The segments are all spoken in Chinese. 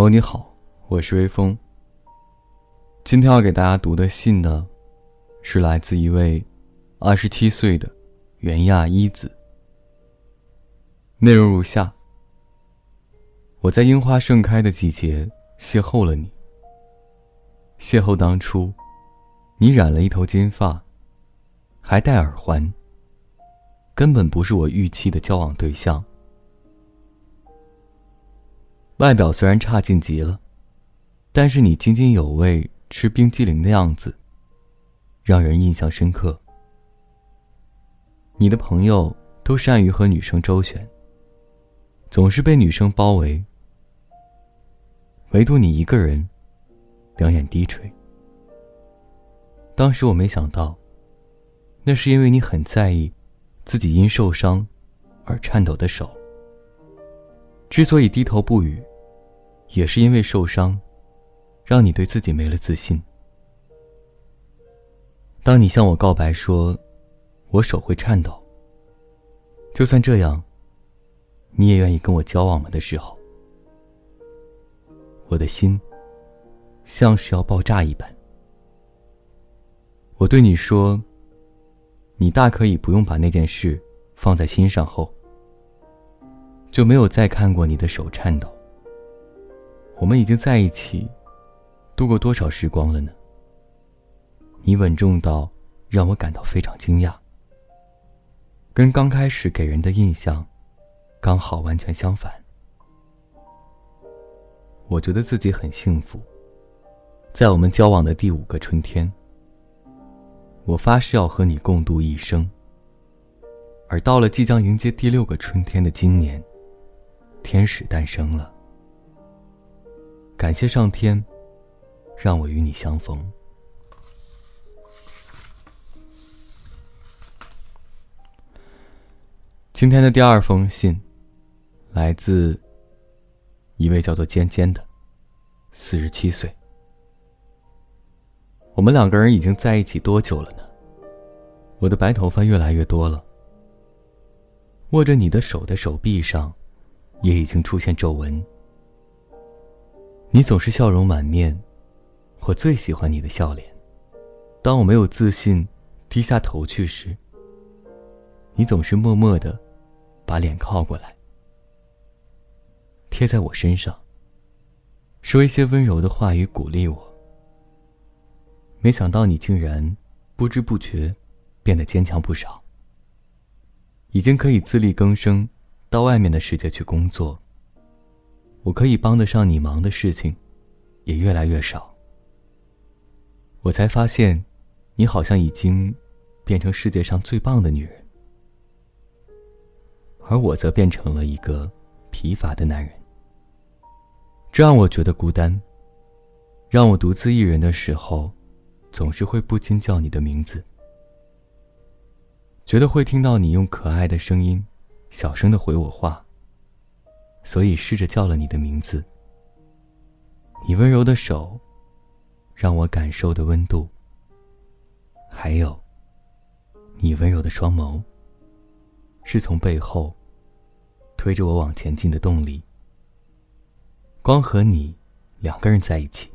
朋友你好，我是微风。今天要给大家读的信呢，是来自一位二十七岁的袁亚一子。内容如下：我在樱花盛开的季节邂逅了你。邂逅当初，你染了一头金发，还戴耳环，根本不是我预期的交往对象。外表虽然差劲极了，但是你津津有味吃冰激凌的样子，让人印象深刻。你的朋友都善于和女生周旋，总是被女生包围，唯独你一个人，两眼低垂。当时我没想到，那是因为你很在意自己因受伤而颤抖的手。之所以低头不语。也是因为受伤，让你对自己没了自信。当你向我告白说，我手会颤抖，就算这样，你也愿意跟我交往吗的时候，我的心像是要爆炸一般。我对你说，你大可以不用把那件事放在心上后，就没有再看过你的手颤抖。我们已经在一起，度过多少时光了呢？你稳重到让我感到非常惊讶，跟刚开始给人的印象刚好完全相反。我觉得自己很幸福，在我们交往的第五个春天，我发誓要和你共度一生。而到了即将迎接第六个春天的今年，天使诞生了。感谢上天，让我与你相逢。今天的第二封信，来自一位叫做尖尖的，四十七岁。我们两个人已经在一起多久了呢？我的白头发越来越多了，握着你的手的手臂上，也已经出现皱纹。你总是笑容满面，我最喜欢你的笑脸。当我没有自信，低下头去时，你总是默默的把脸靠过来，贴在我身上，说一些温柔的话语鼓励我。没想到你竟然不知不觉变得坚强不少，已经可以自力更生，到外面的世界去工作。我可以帮得上你忙的事情，也越来越少。我才发现，你好像已经变成世界上最棒的女人，而我则变成了一个疲乏的男人。这让我觉得孤单，让我独自一人的时候，总是会不禁叫你的名字，觉得会听到你用可爱的声音，小声的回我话。所以试着叫了你的名字。你温柔的手，让我感受的温度。还有，你温柔的双眸，是从背后推着我往前进的动力。光和你两个人在一起，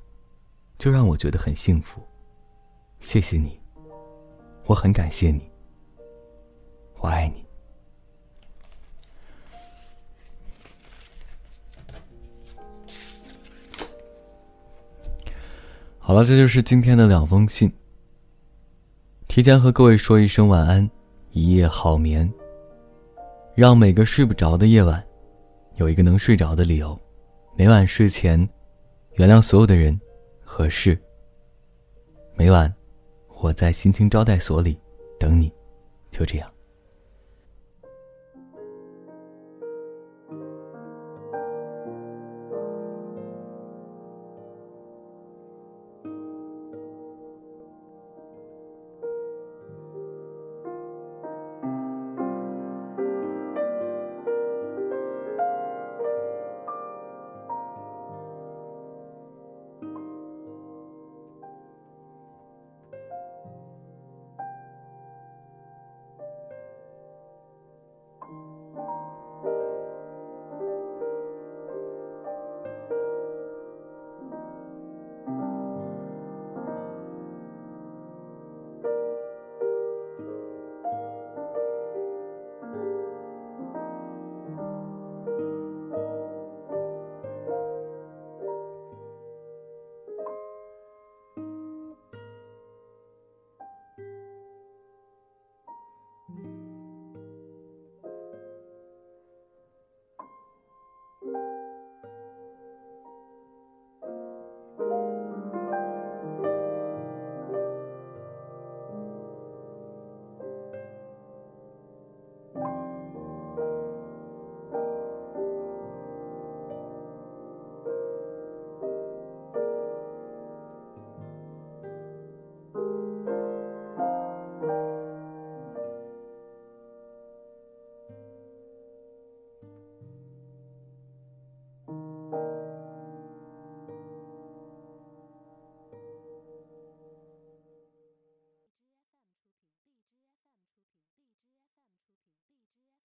就让我觉得很幸福。谢谢你，我很感谢你，我爱你。好了，这就是今天的两封信。提前和各位说一声晚安，一夜好眠。让每个睡不着的夜晚，有一个能睡着的理由。每晚睡前，原谅所有的人和事。每晚，我在心情招待所里等你，就这样。